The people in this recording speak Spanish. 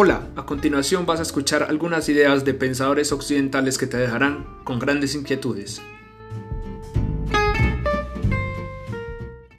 Hola, a continuación vas a escuchar algunas ideas de pensadores occidentales que te dejarán con grandes inquietudes.